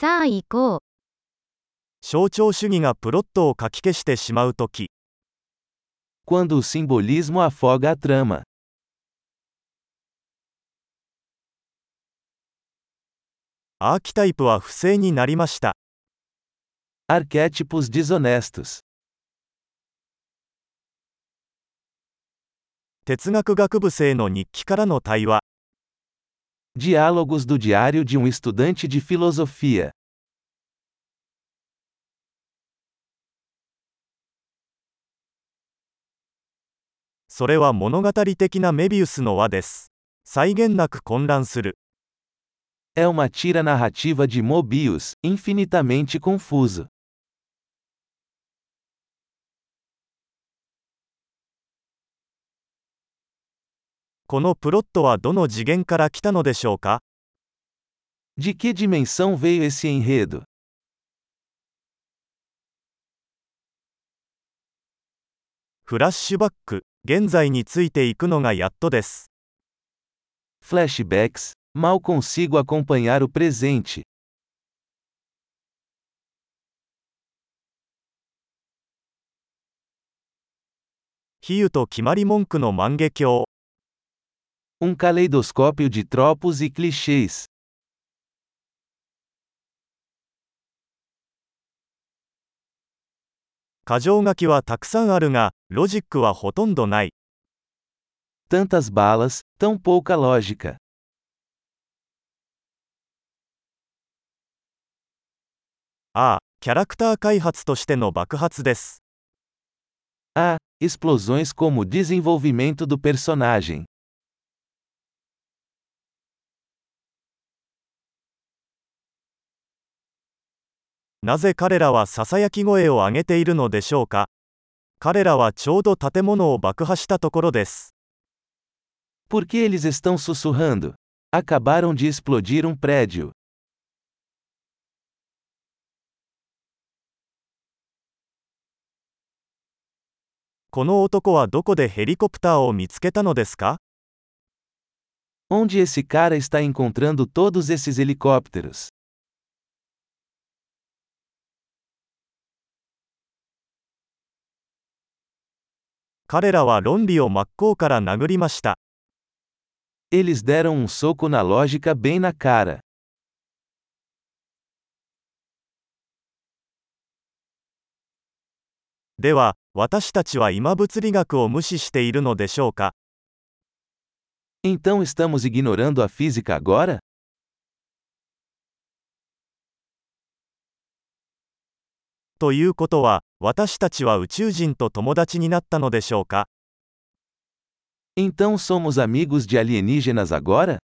さあ行こう。象徴主義がプロットをかき消してしまうとき、Quando o simbolismo afoga a trama. アーキタイプは不正になりました。Arquétipos desonestos. 哲学学部生の日記からの対話。Diálogos do Diário de um Estudante de Filosofia. É uma tira narrativa de Mobius, infinitamente confuso. このプロットはどの次元から来たのでしょうか De que dimensão veio esse enredo? フラッシュバック、現在についていくのがやっとです。Flashbacks, mal consigo acompanhar o presente. 比喩と決まり文句の万華鏡。Um caleidoscópio de tropos e clichês. 箇条書きはたくさんあるが、ロジックはほとんどない。Tantas balas, tão pouca lógica. ああ、キャラクター開発としての爆発です。Ah, explosões como desenvolvimento do personagem. なぜ彼らはささやき声を上げているのでしょうか彼らはちょうど建物を爆破したところです。Por que eles estão sussurrando? Acabaram de explodir um prédio. この男はどこでヘリコプターを見つけたのですか Onde esse cara está encontrando todos esses helicópteros? 彼らは論理を真っ向から殴りました。Eles deram um soco na lógica bem na cara. では、私たちは今物理学を無視しているのでしょうか Então estamos ignorando a física agora? ということは、私たちは宇宙人と友達になったのでしょうか Então somos amigos de alienígenas agora?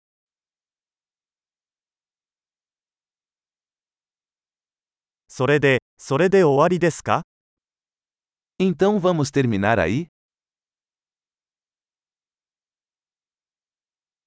それで、それで終わりですか Então vamos terminar aí?